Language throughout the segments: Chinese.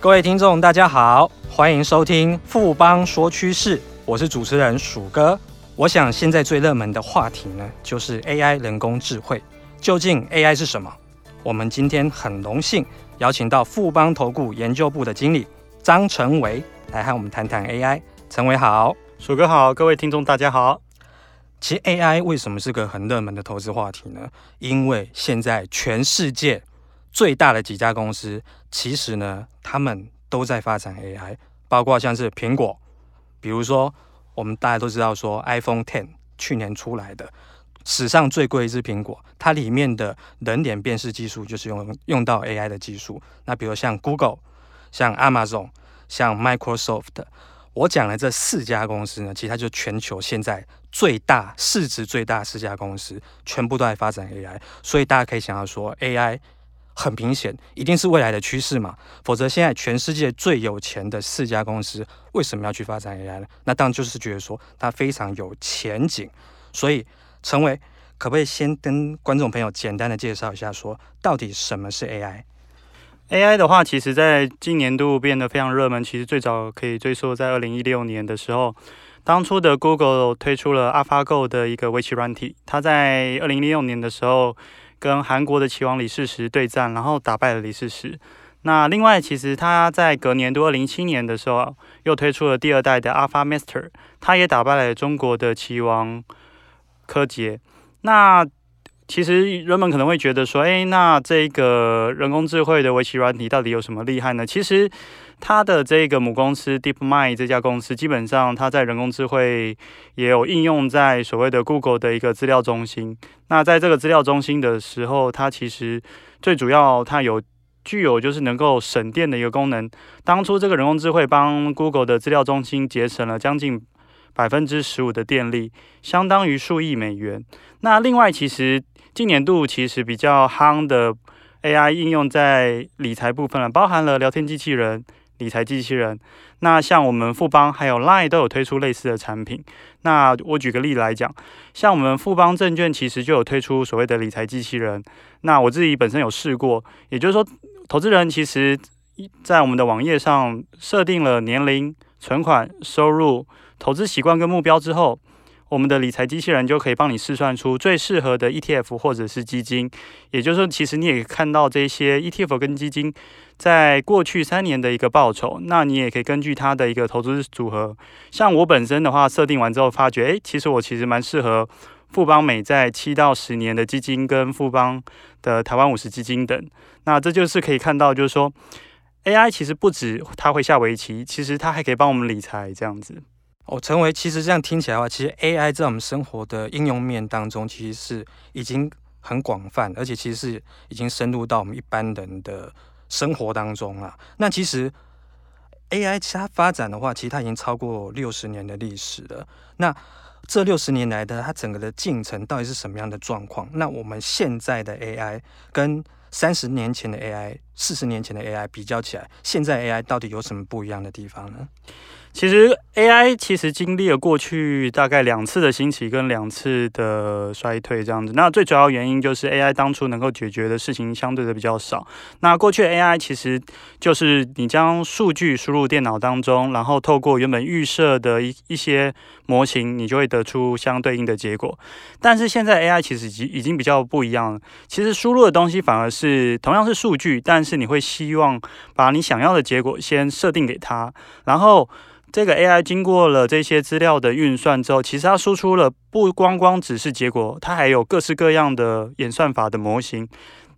各位听众，大家好，欢迎收听富邦说趋势，我是主持人鼠哥。我想现在最热门的话题呢，就是 AI 人工智慧。究竟 AI 是什么？我们今天很荣幸邀请到富邦投顾研究部的经理张成维来和我们谈谈 AI。成维好，鼠哥好，各位听众大家好。其实 AI 为什么是个很热门的投资话题呢？因为现在全世界最大的几家公司，其实呢，他们都在发展 AI，包括像是苹果，比如说我们大家都知道说 iPhone Ten 去年出来的，史上最贵一支苹果，它里面的人脸辨识技术就是用用到 AI 的技术。那比如像 Google、像 Amazon、像 Microsoft，我讲的这四家公司呢，其实它就全球现在最大市值最大四家公司，全部都在发展 AI，所以大家可以想要说 AI。很明显，一定是未来的趋势嘛，否则现在全世界最有钱的四家公司为什么要去发展 AI 呢？那当然就是觉得说它非常有前景。所以，成为可不可以先跟观众朋友简单的介绍一下，说到底什么是 AI？AI 的话，其实在今年度变得非常热门。其实最早可以追溯在二零一六年的时候，当初的 Google 推出了 AlphaGo 的一个围棋软体，它在二零一六年的时候。跟韩国的棋王李世石对战，然后打败了李世石。那另外，其实他在隔年度二零一七年的时候，又推出了第二代的 Alpha Master，他也打败了中国的棋王柯洁。那其实人们可能会觉得说，哎，那这个人工智慧的围棋软体到底有什么厉害呢？其实。它的这个母公司 DeepMind 这家公司，基本上它在人工智慧也有应用在所谓的 Google 的一个资料中心。那在这个资料中心的时候，它其实最主要它有具有就是能够省电的一个功能。当初这个人工智慧帮 Google 的资料中心节省了将近百分之十五的电力，相当于数亿美元。那另外，其实今年度其实比较夯的 AI 应用在理财部分了，包含了聊天机器人。理财机器人，那像我们富邦还有 Line 都有推出类似的产品。那我举个例来讲，像我们富邦证券其实就有推出所谓的理财机器人。那我自己本身有试过，也就是说，投资人其实在我们的网页上设定了年龄、存款、收入、投资习惯跟目标之后。我们的理财机器人就可以帮你试算出最适合的 ETF 或者是基金，也就是说，其实你也看到这些 ETF 跟基金在过去三年的一个报酬，那你也可以根据它的一个投资组合，像我本身的话，设定完之后发觉，诶，其实我其实蛮适合富邦美债七到十年的基金跟富邦的台湾五十基金等，那这就是可以看到，就是说 AI 其实不止它会下围棋，其实它还可以帮我们理财这样子。哦，成为其实这样听起来的话，其实 AI 在我们生活的应用面当中，其实是已经很广泛，而且其实是已经深入到我们一般人的生活当中了。那其实 AI 其它发展的话，其实它已经超过六十年的历史了。那这六十年来的它整个的进程到底是什么样的状况？那我们现在的 AI 跟三十年前的 AI、四十年前的 AI 比较起来，现在 AI 到底有什么不一样的地方呢？其实 AI 其实经历了过去大概两次的兴起跟两次的衰退这样子。那最主要原因就是 AI 当初能够解决的事情相对的比较少。那过去 AI 其实就是你将数据输入电脑当中，然后透过原本预设的一一些模型，你就会得出相对应的结果。但是现在 AI 其实已已经比较不一样了。其实输入的东西反而是同样是数据，但是你会希望把你想要的结果先设定给它，然后。这个 AI 经过了这些资料的运算之后，其实它输出了不光光只是结果，它还有各式各样的演算法的模型。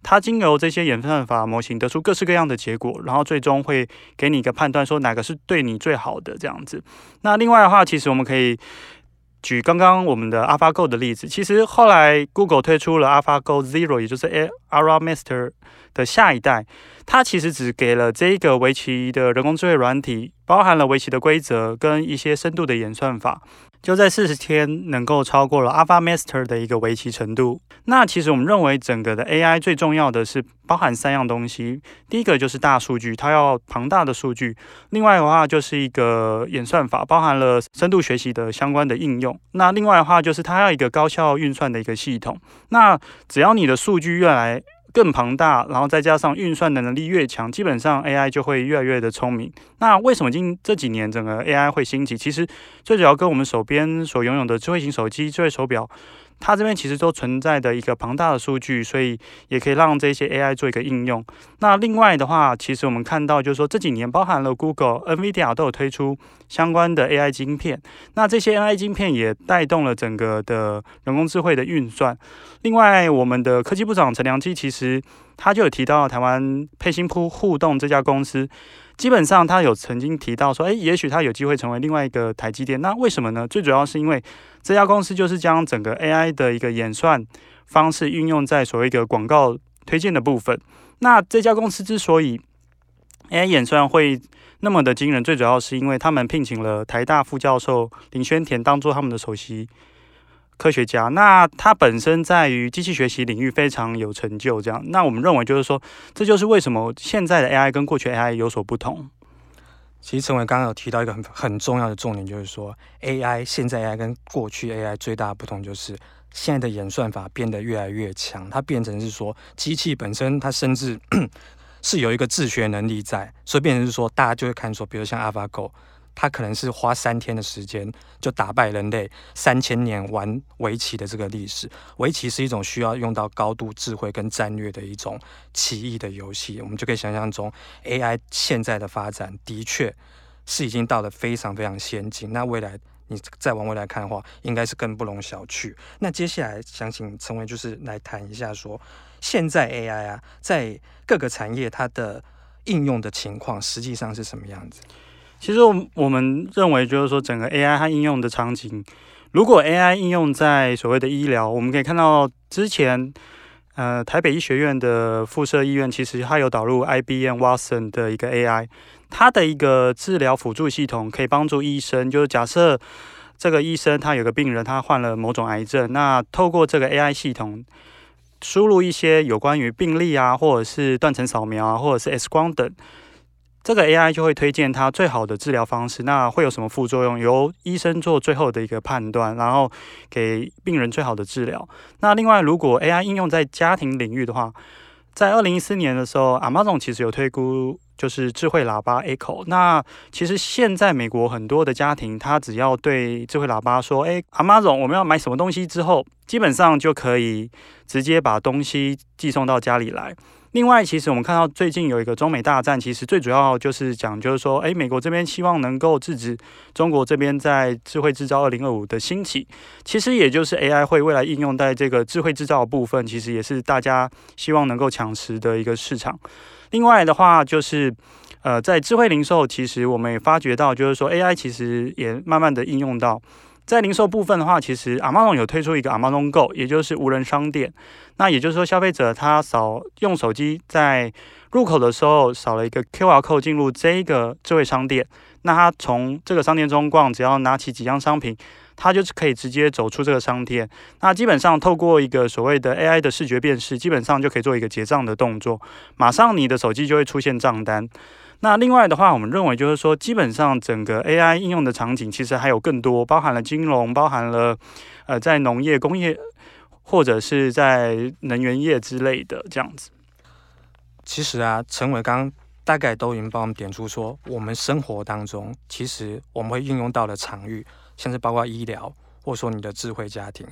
它经由这些演算法模型得出各式各样的结果，然后最终会给你一个判断，说哪个是对你最好的这样子。那另外的话，其实我们可以举刚刚我们的 AlphaGo 的例子。其实后来 Google 推出了 AlphaGo Zero，也就是 a r a Master 的下一代。它其实只给了这个围棋的人工智慧软体，包含了围棋的规则跟一些深度的演算法，就在四十天能够超过了 Alpha Master 的一个围棋程度。那其实我们认为整个的 AI 最重要的是包含三样东西，第一个就是大数据，它要庞大的数据；另外的话就是一个演算法，包含了深度学习的相关的应用；那另外的话就是它要一个高效运算的一个系统。那只要你的数据越来更庞大，然后再加上运算的能力越强，基本上 AI 就会越来越的聪明。那为什么近这几年整个 AI 会兴起？其实最主要跟我们手边所拥有的智慧型手机、智慧手表。它这边其实都存在的一个庞大的数据，所以也可以让这些 AI 做一个应用。那另外的话，其实我们看到就是说这几年包含了 Google、NVIDIA 都有推出相关的 AI 晶片。那这些 AI 晶片也带动了整个的人工智慧的运算。另外，我们的科技部长陈良基其实他就有提到台湾沛兴铺互动这家公司。基本上，他有曾经提到说，诶，也许他有机会成为另外一个台积电。那为什么呢？最主要是因为这家公司就是将整个 AI 的一个演算方式运用在所谓一个广告推荐的部分。那这家公司之所以 AI 演算会那么的惊人，最主要是因为他们聘请了台大副教授林轩田当做他们的首席。科学家，那他本身在于机器学习领域非常有成就，这样，那我们认为就是说，这就是为什么现在的 AI 跟过去 AI 有所不同。其实陈伟刚刚有提到一个很很重要的重点，就是说 AI 现在 AI 跟过去 AI 最大的不同就是现在的演算法变得越来越强，它变成是说机器本身它甚至 是有一个自学能力在，所以变成是说大家就会看说，比如像 AlphaGo。他可能是花三天的时间就打败人类三千年玩围棋的这个历史。围棋是一种需要用到高度智慧跟战略的一种棋艺的游戏。我们就可以想象中，AI 现在的发展的确是已经到了非常非常先进。那未来你再往未来看的话，应该是更不容小觑。那接下来想请陈伟就是来谈一下说，现在 AI 啊，在各个产业它的应用的情况实际上是什么样子？其实我们认为，就是说整个 AI 它应用的场景，如果 AI 应用在所谓的医疗，我们可以看到之前，呃，台北医学院的附设医院其实它有导入 IBM Watson 的一个 AI，它的一个治疗辅助系统可以帮助医生，就是假设这个医生他有个病人他患了某种癌症，那透过这个 AI 系统输入一些有关于病例啊，或者是断层扫描啊，或者是 X 光等。这个 AI 就会推荐他最好的治疗方式，那会有什么副作用？由医生做最后的一个判断，然后给病人最好的治疗。那另外，如果 AI 应用在家庭领域的话，在二零一四年的时候，Amazon 其实有推估，就是智慧喇叭 Echo。那其实现在美国很多的家庭，他只要对智慧喇叭说：“哎，Amazon，我们要买什么东西？”之后，基本上就可以直接把东西寄送到家里来。另外，其实我们看到最近有一个中美大战，其实最主要就是讲，就是说，哎，美国这边希望能够制止中国这边在智慧制造二零二五的兴起。其实也就是 AI 会未来应用在这个智慧制造的部分，其实也是大家希望能够抢食的一个市场。另外的话，就是呃，在智慧零售，其实我们也发觉到，就是说 AI 其实也慢慢的应用到。在零售部分的话，其实 Amazon 有推出一个 Amazon Go，也就是无人商店。那也就是说，消费者他扫用手机在入口的时候扫了一个 QR code 进入这个智慧商店，那他从这个商店中逛，只要拿起几样商品，他就是可以直接走出这个商店。那基本上透过一个所谓的 AI 的视觉辨识，基本上就可以做一个结账的动作，马上你的手机就会出现账单。那另外的话，我们认为就是说，基本上整个 AI 应用的场景其实还有更多，包含了金融，包含了呃在农业、工业或者是在能源业之类的这样子。其实啊，陈伟刚大概都已经帮我们点出说，我们生活当中其实我们会应用到的场域，像是包括医疗，或者说你的智慧家庭。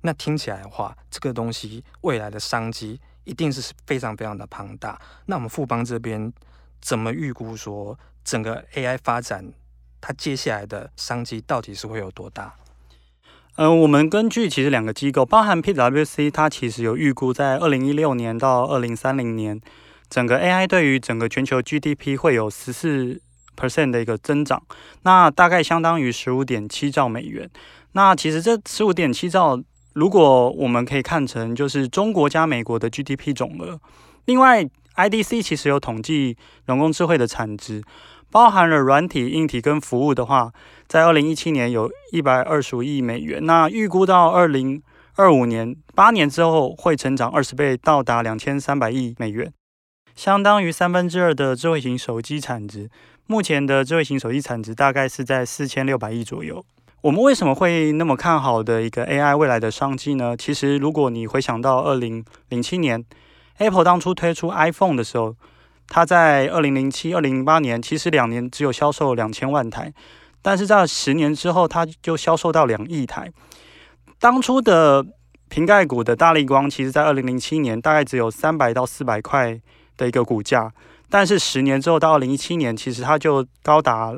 那听起来的话，这个东西未来的商机一定是非常非常的庞大。那我们富邦这边。怎么预估说整个 AI 发展，它接下来的商机到底是会有多大？呃，我们根据其实两个机构，包含 PwC，它其实有预估在二零一六年到二零三零年，整个 AI 对于整个全球 GDP 会有十四 percent 的一个增长，那大概相当于十五点七兆美元。那其实这十五点七兆，如果我们可以看成就是中国加美国的 GDP 总额，另外。IDC 其实有统计人工智慧的产值，包含了软体、硬体跟服务的话，在二零一七年有一百二十五亿美元。那预估到二零二五年，八年之后会成长二十倍，到达两千三百亿美元，相当于三分之二的智慧型手机产值。目前的智慧型手机产值大概是在四千六百亿左右。我们为什么会那么看好的一个 AI 未来的商机呢？其实如果你回想到二零零七年。Apple 当初推出 iPhone 的时候，它在二零零七、二零零八年，其实两年只有销售两千万台，但是在十年之后，它就销售到两亿台。当初的瓶盖股的大力光，其实在二零零七年大概只有三百到四百块的一个股价，但是十年之后到二零一七年，其实它就高达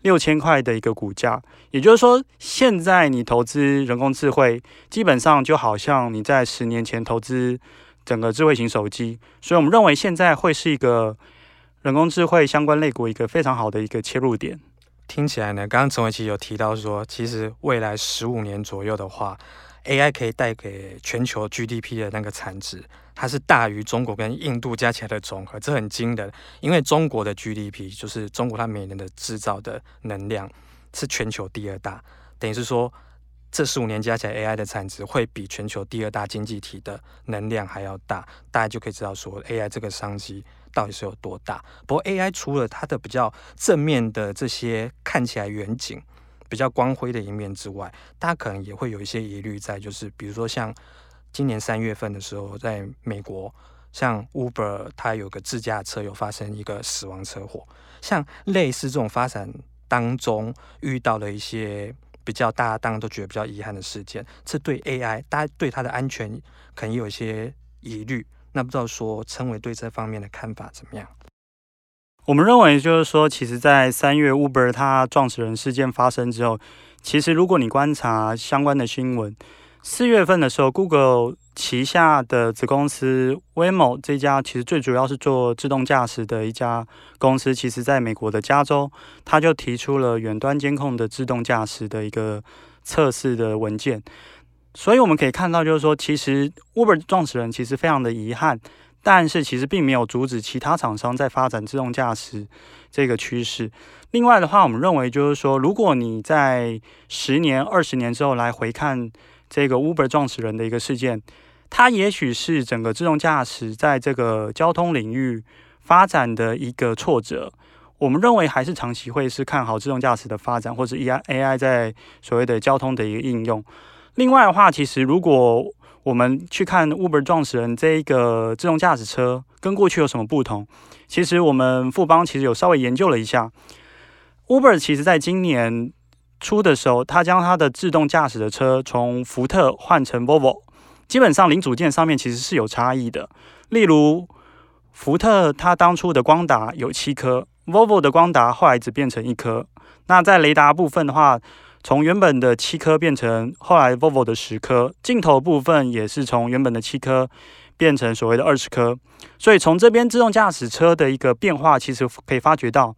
六千块的一个股价。也就是说，现在你投资人工智慧，基本上就好像你在十年前投资整个智慧型手机。所以我们认为现在会是一个人工智慧相关类股一个非常好的一个切入点。听起来呢，刚刚陈伟奇有提到说，其实未来十五年左右的话，AI 可以带给全球 GDP 的那个产值，它是大于中国跟印度加起来的总和，这很惊人。因为中国的 GDP 就是中国它每年的制造的能量是全球第二大，等于是说这十五年加起来 AI 的产值会比全球第二大经济体的能量还要大，大家就可以知道说 AI 这个商机。到底是有多大？不过 AI 除了它的比较正面的这些看起来远景、比较光辉的一面之外，大家可能也会有一些疑虑在，就是比如说像今年三月份的时候，在美国，像 Uber 它有个自驾车有发生一个死亡车祸，像类似这种发展当中遇到了一些比较大家当然都觉得比较遗憾的事件，这对 AI 大家对它的安全可能有一些疑虑。那不知道说陈伟对这方面的看法怎么样？我们认为就是说，其实，在三月 Uber 它撞死人事件发生之后，其实如果你观察相关的新闻，四月份的时候，Google 旗下的子公司 Waymo 这家其实最主要是做自动驾驶的一家公司，其实在美国的加州，它就提出了远端监控的自动驾驶的一个测试的文件。所以我们可以看到，就是说，其实 Uber 创始人其实非常的遗憾，但是其实并没有阻止其他厂商在发展自动驾驶这个趋势。另外的话，我们认为就是说，如果你在十年、二十年之后来回看这个 Uber 撞死人的一个事件，它也许是整个自动驾驶在这个交通领域发展的一个挫折。我们认为还是长期会是看好自动驾驶的发展，或者 AI AI 在所谓的交通的一个应用。另外的话，其实如果我们去看 Uber 撞死人这一个自动驾驶车跟过去有什么不同，其实我们富邦其实有稍微研究了一下，Uber 其实在今年初的时候，他将他的自动驾驶的车从福特换成 Volvo，基本上零组件上面其实是有差异的。例如，福特它当初的光达有七颗，Volvo 的光达后来只变成一颗。那在雷达部分的话，从原本的七颗变成后来 Volvo 的十颗，镜头部分也是从原本的七颗变成所谓的二十颗，所以从这边自动驾驶车的一个变化，其实可以发觉到，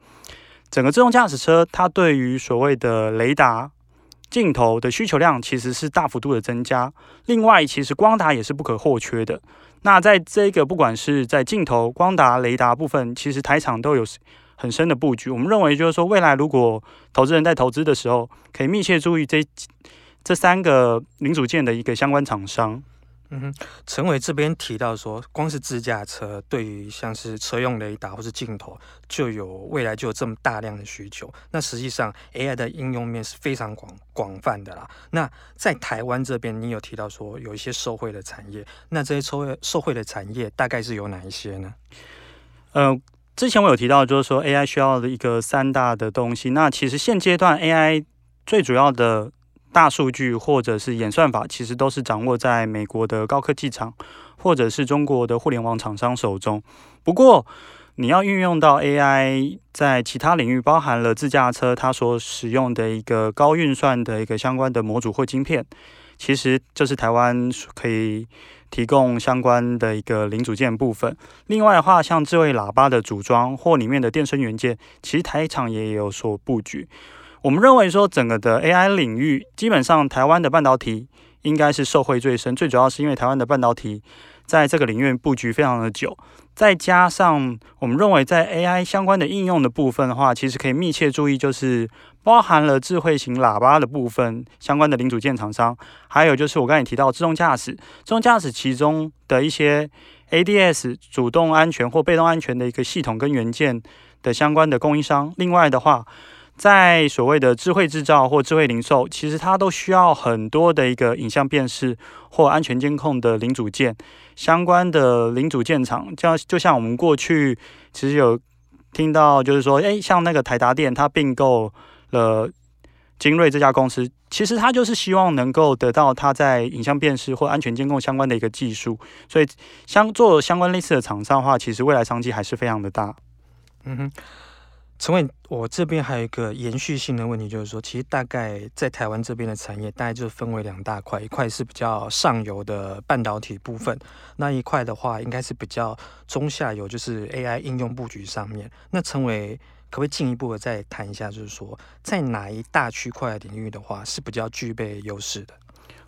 整个自动驾驶车它对于所谓的雷达镜头的需求量其实是大幅度的增加。另外，其实光达也是不可或缺的。那在这个不管是在镜头、光达、雷达部分，其实台厂都有。很深的布局，我们认为就是说，未来如果投资人在投资的时候，可以密切注意这这三个零组件的一个相关厂商。嗯哼，陈伟这边提到说，光是自驾车对于像是车用雷达或是镜头，就有未来就有这么大量的需求。那实际上 AI 的应用面是非常广广泛的啦。那在台湾这边，你有提到说有一些受惠的产业，那这些受惠受惠的产业大概是有哪一些呢？呃。之前我有提到，就是说 AI 需要的一个三大的东西。那其实现阶段 AI 最主要的大数据或者是演算法，其实都是掌握在美国的高科技厂或者是中国的互联网厂商手中。不过，你要运用到 AI 在其他领域，包含了自驾车它所使用的一个高运算的一个相关的模组或晶片，其实这是台湾可以。提供相关的一个零组件部分。另外的话，像智慧喇叭的组装或里面的电声元件，其实台厂也有所布局。我们认为说，整个的 AI 领域，基本上台湾的半导体应该是受惠最深。最主要是因为台湾的半导体在这个领域布局非常的久。再加上我们认为在 AI 相关的应用的部分的话，其实可以密切注意，就是包含了智慧型喇叭的部分相关的零组件厂商，还有就是我刚才提到自动驾驶，自动驾驶其中的一些 ADS 主动安全或被动安全的一个系统跟元件的相关的供应商。另外的话，在所谓的智慧制造或智慧零售，其实它都需要很多的一个影像辨识或安全监控的零组件，相关的零组件厂，就就像我们过去其实有听到，就是说，诶，像那个台达电，它并购了精锐这家公司，其实它就是希望能够得到它在影像辨识或安全监控相关的一个技术，所以相做相关类似的厂商的话，其实未来商机还是非常的大。嗯哼。陈伟，我这边还有一个延续性的问题，就是说，其实大概在台湾这边的产业，大概就分为两大块，一块是比较上游的半导体部分，那一块的话，应该是比较中下游，就是 AI 应用布局上面。那陈伟可不可以进一步的再谈一下，就是说，在哪一大区块领域的话，是比较具备优势的？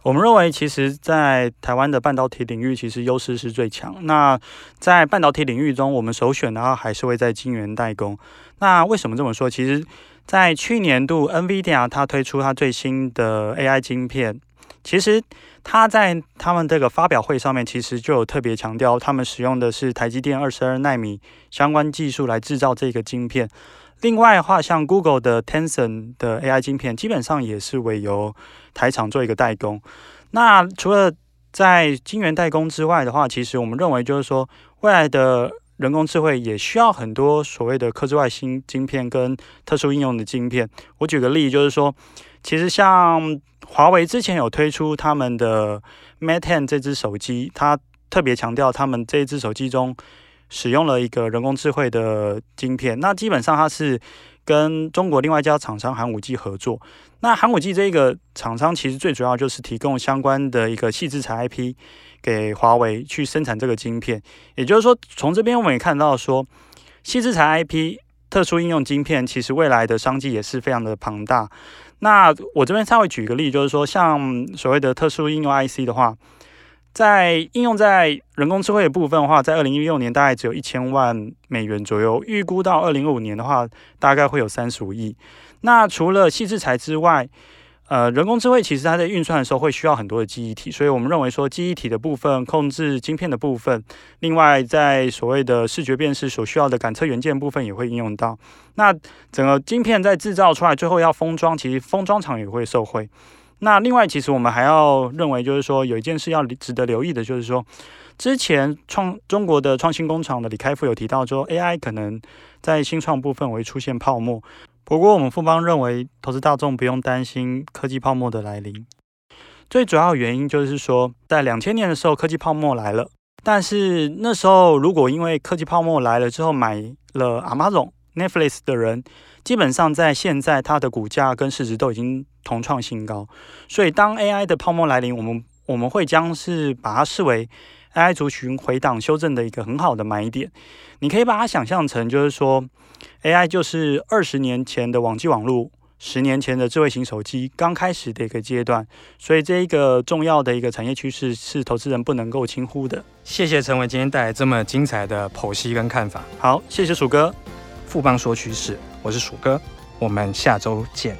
我们认为，其实，在台湾的半导体领域，其实优势是最强。那在半导体领域中，我们首选的话，还是会在晶圆代工。那为什么这么说？其实，在去年度，NVIDIA 它推出它最新的 AI 晶片，其实它在他们这个发表会上面，其实就有特别强调，他们使用的是台积电二十二纳米相关技术来制造这个晶片。另外的话，像 Google 的 Tensor 的 AI 晶片，基本上也是为由台厂做一个代工。那除了在晶圆代工之外的话，其实我们认为就是说，未来的人工智慧也需要很多所谓的客制化芯晶片跟特殊应用的晶片。我举个例，就是说，其实像华为之前有推出他们的 Mate 10这支手机，它特别强调他们这一支手机中。使用了一个人工智慧的晶片，那基本上它是跟中国另外一家厂商寒武纪合作。那寒武纪这一个厂商其实最主要就是提供相关的一个矽智财 IP 给华为去生产这个晶片。也就是说，从这边我们也看到说，矽智财 IP 特殊应用晶片其实未来的商机也是非常的庞大。那我这边稍微举个例，就是说像所谓的特殊应用 IC 的话。在应用在人工智慧的部分的话，在二零一六年大概只有一千万美元左右，预估到二零二五年的话，大概会有三十五亿。那除了矽智财之外，呃，人工智慧其实它在运算的时候会需要很多的记忆体，所以我们认为说记忆体的部分、控制晶片的部分，另外在所谓的视觉辨识所需要的感测元件部分也会应用到。那整个晶片在制造出来最后要封装，其实封装厂也会受惠。那另外，其实我们还要认为，就是说有一件事要值得留意的，就是说之前创中国的创新工厂的李开复有提到说，AI 可能在新创部分会出现泡沫。不过，我们富邦认为，投资大众不用担心科技泡沫的来临。最主要原因就是说，在两千年的时候，科技泡沫来了，但是那时候如果因为科技泡沫来了之后买了 Amazon、Netflix 的人，基本上在现在它的股价跟市值都已经。同创新高，所以当 AI 的泡沫来临，我们我们会将是把它视为 AI 族群回档修正的一个很好的买点。你可以把它想象成，就是说 AI 就是二十年前的网际网络，十年前的智慧型手机刚开始的一个阶段，所以这一个重要的一个产业趋势是投资人不能够轻忽的。谢谢陈伟今天带来这么精彩的剖析跟看法。好，谢谢鼠哥，富邦说趋势，我是鼠哥，我们下周见。